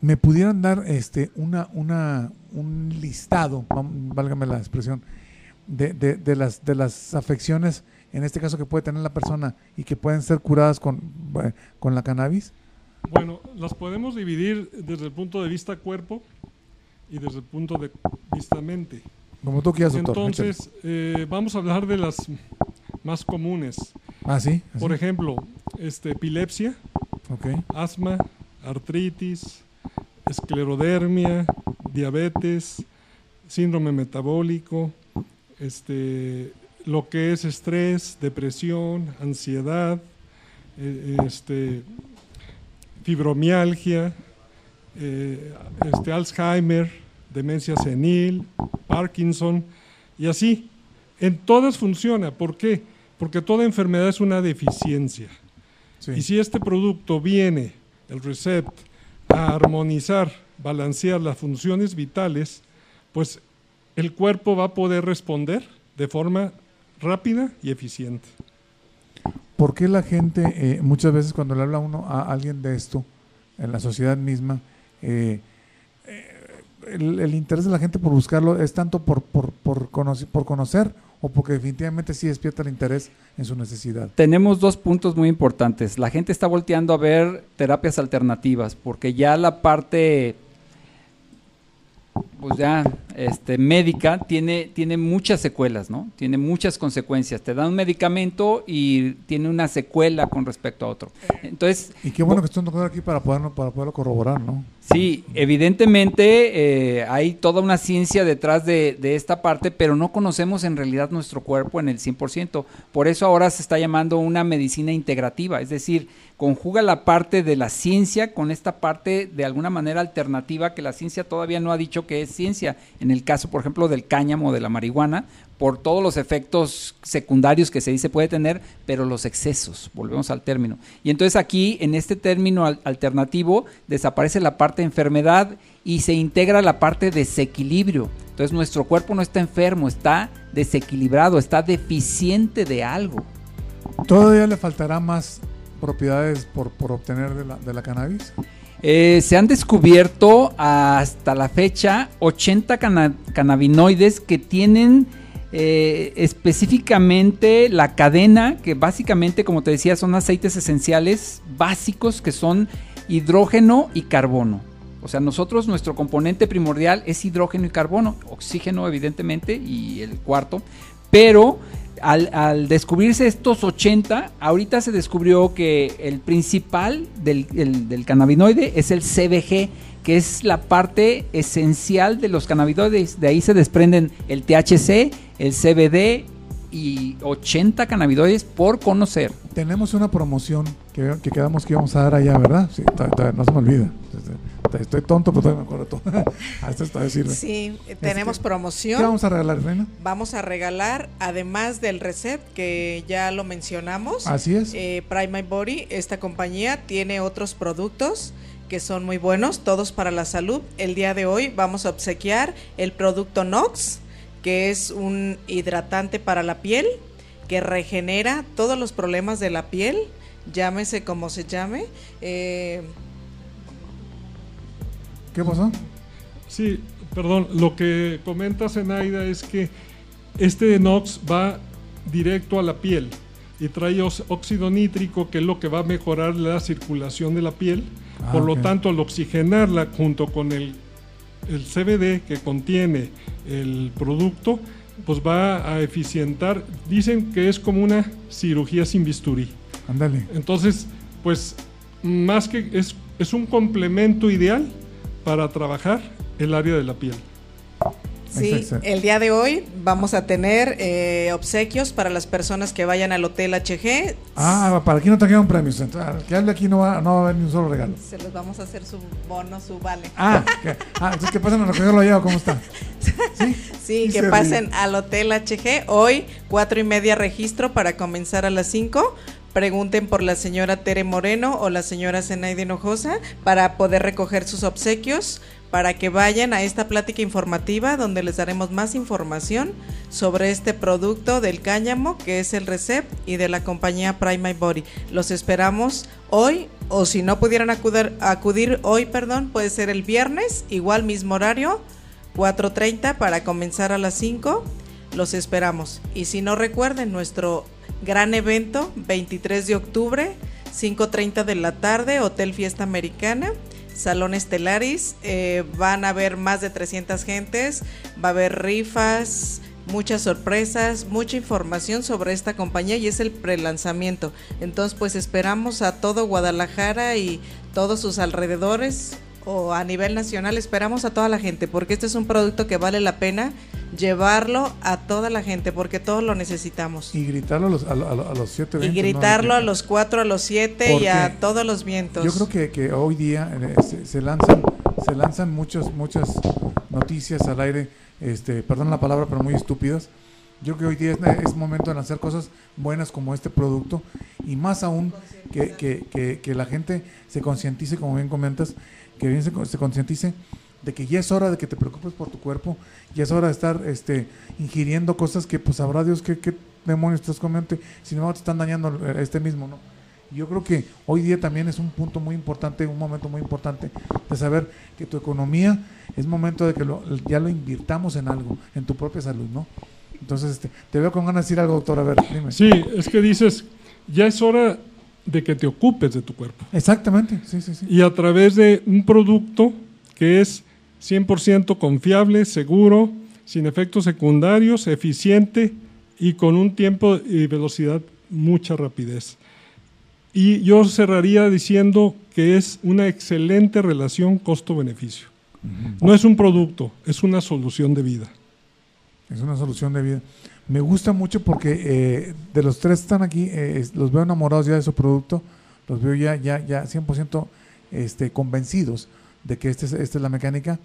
me pudieran dar este una una un listado válgame la expresión de, de, de las de las afecciones en este caso que puede tener la persona y que pueden ser curadas con eh, con la cannabis Bueno, las podemos dividir desde el punto de vista cuerpo y desde el punto de vista mente. como tú quieras doctor Entonces, eh, vamos a hablar de las más comunes. ah sí así. Por ejemplo, este, epilepsia, asma, artritis, esclerodermia, diabetes, síndrome metabólico, este, lo que es estrés, depresión, ansiedad, eh, este, fibromialgia, eh, este, Alzheimer, demencia senil, Parkinson y así. En todas funciona. ¿Por qué? Porque toda enfermedad es una deficiencia. Sí. Y si este producto viene, el Recept, a armonizar, balancear las funciones vitales, pues el cuerpo va a poder responder de forma rápida y eficiente. ¿Por qué la gente, eh, muchas veces cuando le habla uno a alguien de esto, en la sociedad misma, eh, eh, el, el interés de la gente por buscarlo es tanto por, por, por, conocer, por conocer o porque definitivamente sí despierta el interés en su necesidad? Tenemos dos puntos muy importantes. La gente está volteando a ver terapias alternativas porque ya la parte, pues ya este, médica tiene, tiene muchas secuelas, ¿no? Tiene muchas consecuencias. Te dan un medicamento y tiene una secuela con respecto a otro. Entonces, Y qué bueno que estén tocando aquí para poderlo, para poderlo corroborar, ¿no? Sí, evidentemente eh, hay toda una ciencia detrás de, de esta parte, pero no conocemos en realidad nuestro cuerpo en el 100%. Por eso ahora se está llamando una medicina integrativa, es decir, conjuga la parte de la ciencia con esta parte de alguna manera alternativa que la ciencia todavía no ha dicho que es ciencia. En el caso, por ejemplo, del cáñamo, de la marihuana, por todos los efectos secundarios que se dice puede tener, pero los excesos, volvemos al término. Y entonces aquí, en este término al- alternativo, desaparece la parte de enfermedad y se integra la parte de desequilibrio. Entonces nuestro cuerpo no está enfermo, está desequilibrado, está deficiente de algo. ¿Todavía le faltará más propiedades por, por obtener de la, de la cannabis? Eh, se han descubierto hasta la fecha 80 cana- cannabinoides que tienen eh, específicamente la cadena, que básicamente, como te decía, son aceites esenciales básicos que son hidrógeno y carbono. O sea, nosotros, nuestro componente primordial es hidrógeno y carbono, oxígeno evidentemente y el cuarto, pero al, al descubrirse estos 80, ahorita se descubrió que el principal del, el- del cannabinoide es el CBG, que es la parte esencial de los cannabinoides. De ahí se desprenden el THC, el CBD y 80 cannabinoides por conocer. Tenemos una promoción que, que quedamos que íbamos a dar allá, ¿verdad? Sí, no se me olvida. Estoy- Estoy tonto, pero todavía me acuerdo todo. a esto está decirle. Sí, eh, tenemos Este, promoción. ¿Qué vamos a regalar, Reina? Vamos a regalar, además del recept que ya lo mencionamos. Así es. eh, Prime My Body, esta compañía tiene otros productos que son muy buenos, todos para la salud. El día de hoy vamos a obsequiar el producto Nox, que es un hidratante para la piel que regenera todos los problemas de la piel, llámese como se llame. eh, ¿Qué pasó? Sí, perdón, lo que comenta Zenaida es que este Nox va directo a la piel y trae óxido nítrico, que es lo que va a mejorar la circulación de la piel. Ah, Por lo tanto, al oxigenarla junto con el, el CBD que contiene el producto, pues va a eficientar. Dicen que es como una cirugía sin bisturí. Ándale. Entonces, pues más que es, es un complemento ideal para trabajar el área de la piel. Sí, el día de hoy vamos a tener eh, obsequios para las personas que vayan al Hotel HG. Ah, para aquí no trajeron premios. entonces, Que hable aquí no va, no va a haber ni un solo regalo. Se los vamos a hacer su bono, su vale. Ah, que, ah entonces que pasen a recogerlo allá o cómo está. Sí, Sí, que se pasen ríe. al Hotel HG. Hoy, cuatro y media registro para comenzar a las cinco. Pregunten por la señora Tere Moreno o la señora Zenaide Hinojosa para poder recoger sus obsequios, para que vayan a esta plática informativa donde les daremos más información sobre este producto del cáñamo, que es el Recept, y de la compañía Prime My Body. Los esperamos hoy, o si no pudieran acudir, acudir hoy, perdón, puede ser el viernes, igual mismo horario, 4.30 para comenzar a las 5. Los esperamos. Y si no recuerden, nuestro gran evento, 23 de octubre, 5.30 de la tarde, Hotel Fiesta Americana, Salón Estelaris. eh, van a haber más de 300 gentes, va a haber rifas, muchas sorpresas, mucha información sobre esta compañía y es el prelanzamiento. Entonces, pues esperamos a todo Guadalajara y todos sus alrededores o a nivel nacional, esperamos a toda la gente porque este es un producto que vale la pena llevarlo a toda la gente porque todos lo necesitamos. Y gritarlo a los, a, a a los siete Y vientos, ¿no? gritarlo a Que- los cuatro, a los siete y Porque a todos los vientos. Yo creo que, que hoy día eh, se, se lanzan se lanzan muchas muchas noticias al aire, este, perdón la palabra, pero muy estúpidas. Yo creo que hoy día es, es momento de lanzar cosas buenas como este producto y más aún que, que, que, que la gente se concientice, como bien comentas, que bien se, se concientice de que ya es hora de que te preocupes por tu cuerpo, ya es hora de estar este, ingiriendo cosas que pues sabrá Dios qué, qué demonios estás comiendo, sin embargo te están dañando eh, este mismo, ¿no? Yo creo que hoy día también es un punto muy importante, un momento muy importante de saber que tu economía es momento de que lo- ya lo invirtamos en algo, en tu propia salud, ¿no? Entonces, este, te veo con ganas de decir algo, doctor, a ver, dime. Sí, es que dices, ya es hora de que te ocupes de tu cuerpo. Exactamente, sí, sí, sí. Y a través de un producto que es 100% confiable, seguro, sin efectos secundarios, eficiente y con un tiempo y velocidad mucha rapidez. Y yo cerraría diciendo que es una excelente relación costo-beneficio. No es un producto, es una solución de vida. Es una solución de vida. Me gusta mucho porque eh, de los tres que están aquí, eh, los veo enamorados ya de su producto, los veo ya, ya, ya 100% este, convencidos de que este es- esta es la mecánica.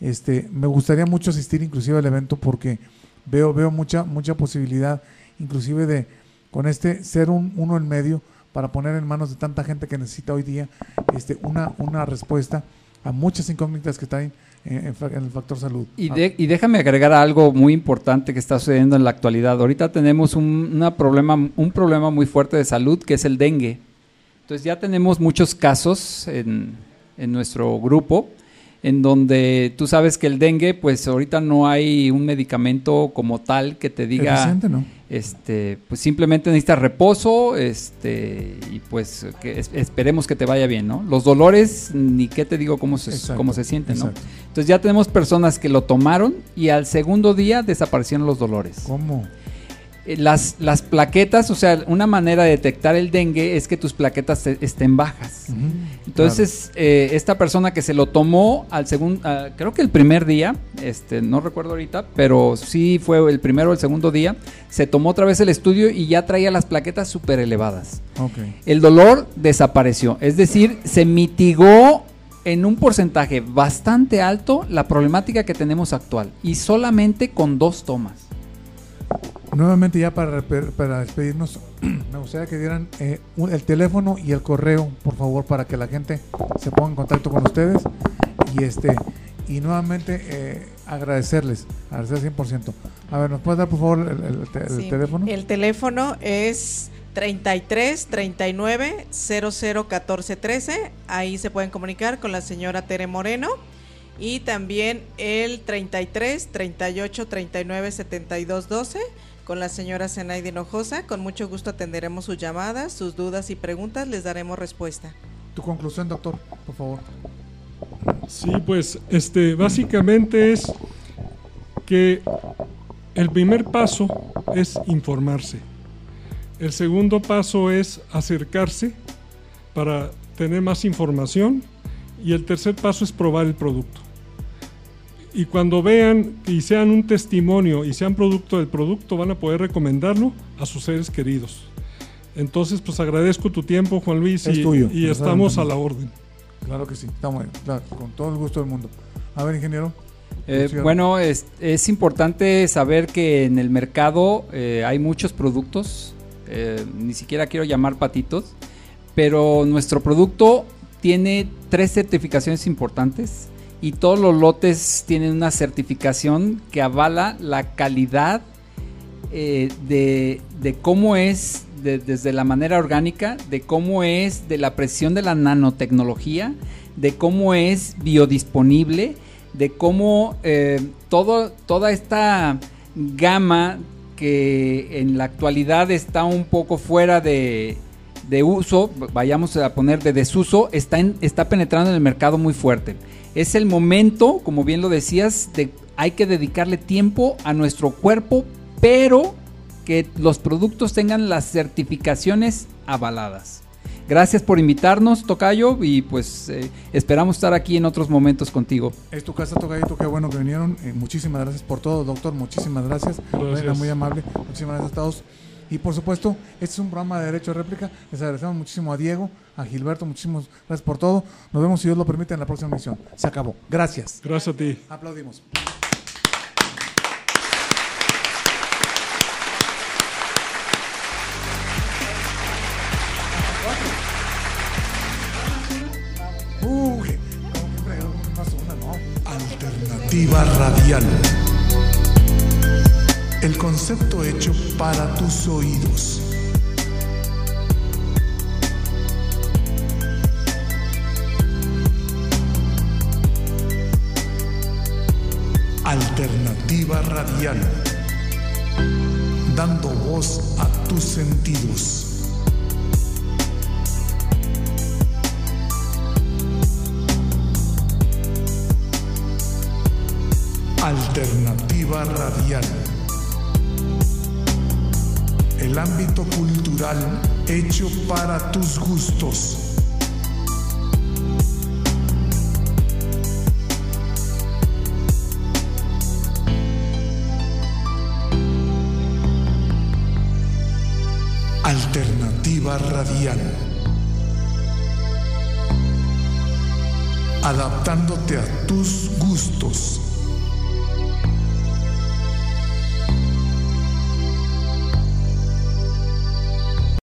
Este, me gustaría mucho asistir inclusive al evento porque veo, veo mucha, mucha posibilidad, inclusive de con este ser un, uno en medio para poner en manos de tanta gente que necesita hoy día este, una, una respuesta a muchas incógnitas que están en, en el factor salud. Y, de- y déjame agregar algo muy importante que está sucediendo en la actualidad. Ahorita tenemos un, una problema, un problema muy fuerte de salud que es el dengue. Entonces ya tenemos muchos casos en, en nuestro grupo en donde tú sabes que el dengue, pues ahorita no hay un medicamento como tal que te diga, Eficiente, ¿no? este, pues simplemente necesitas reposo, este, y pues que es- esperemos que te vaya bien, ¿no? Los dolores, ni qué te digo cómo se, Exacto, cómo se sienten, ¿no? exacto. Entonces ya tenemos personas que lo tomaron y al segundo día desaparecieron los dolores. ¿Cómo? Eh, Las, las plaquetas, o sea, una manera de detectar el dengue es que tus plaquetas te- estén bajas. Entonces, eh, esta persona que se lo tomó al segundo, creo que el primer día, este, no recuerdo ahorita, pero sí fue el primero o el segundo día, se tomó otra vez el estudio y ya traía las plaquetas súper elevadas. El dolor desapareció, es decir, se mitigó en un porcentaje bastante alto la problemática que tenemos actual y solamente con dos tomas. Nuevamente ya para, para despedirnos, me gustaría que dieran eh, el teléfono y el correo, por favor, para que la gente se ponga en contacto con ustedes y este y nuevamente eh, agradecerles, agradecer 100%. A ver, ¿nos puedes dar por favor el, el el Sí, teléfono? El teléfono es 33 39 00 14 13. Ahí se pueden comunicar con la señora Tere Moreno. Y también el 33 38 39 72 12 con la señora Zenaide Hinojosa. Con mucho gusto atenderemos sus llamadas, sus dudas y preguntas. Les daremos respuesta. Tu conclusión, doctor, por favor. Sí, pues este básicamente es que el primer paso es informarse. El segundo paso es acercarse para tener más información y el tercer paso es probar el producto. Y cuando vean y sean un testimonio y sean producto del producto, van a poder recomendarlo a sus seres queridos. Entonces, pues agradezco tu tiempo, Juan Luis, Es y, tuyo, y estamos a la orden. Claro que sí, estamos ahí, claro, con todo el gusto del mundo. A ver, ingeniero. Eh, Cierra. bueno, es, es importante saber que en el mercado eh, hay muchos productos, eh, ni siquiera quiero llamar patitos, pero nuestro producto tiene tres certificaciones importantes y todos los lotes tienen una certificación que avala la calidad eh, de, de cómo es de- desde la manera orgánica, de cómo es de la presión de la nanotecnología, de cómo es biodisponible, de cómo eh, toda esta gama que en la actualidad está un poco fuera de, de uso, vayamos a poner de desuso, está, en- está penetrando en el mercado muy fuerte. Es el momento, como bien lo decías, de hay que dedicarle tiempo a nuestro cuerpo, pero que los productos tengan las certificaciones avaladas. Gracias por invitarnos, Tocayo, y pues eh, esperamos estar aquí en otros momentos contigo. Es tu casa, Tocayito, qué bueno que vinieron. Eh, muchísimas gracias por todo, doctor. Muchísimas gracias. Gracias. Muy amable. Muchísimas gracias a todos. Y por supuesto, este es un programa de Derecho de Réplica. Les agradecemos muchísimo a Diego, a Gilberto. Muchísimas gracias por todo. Nos vemos, si Dios lo permite, en la próxima emisión. Se acabó. Gracias. Gracias a ti. Aplaudimos. Alternativa radial. El concepto hecho para tus oídos. Alternativa radial. Dando voz a tus sentidos. Alternativa Radial. El ámbito cultural hecho para tus gustos. Alternativa Radial. Adaptándote a tus gustos.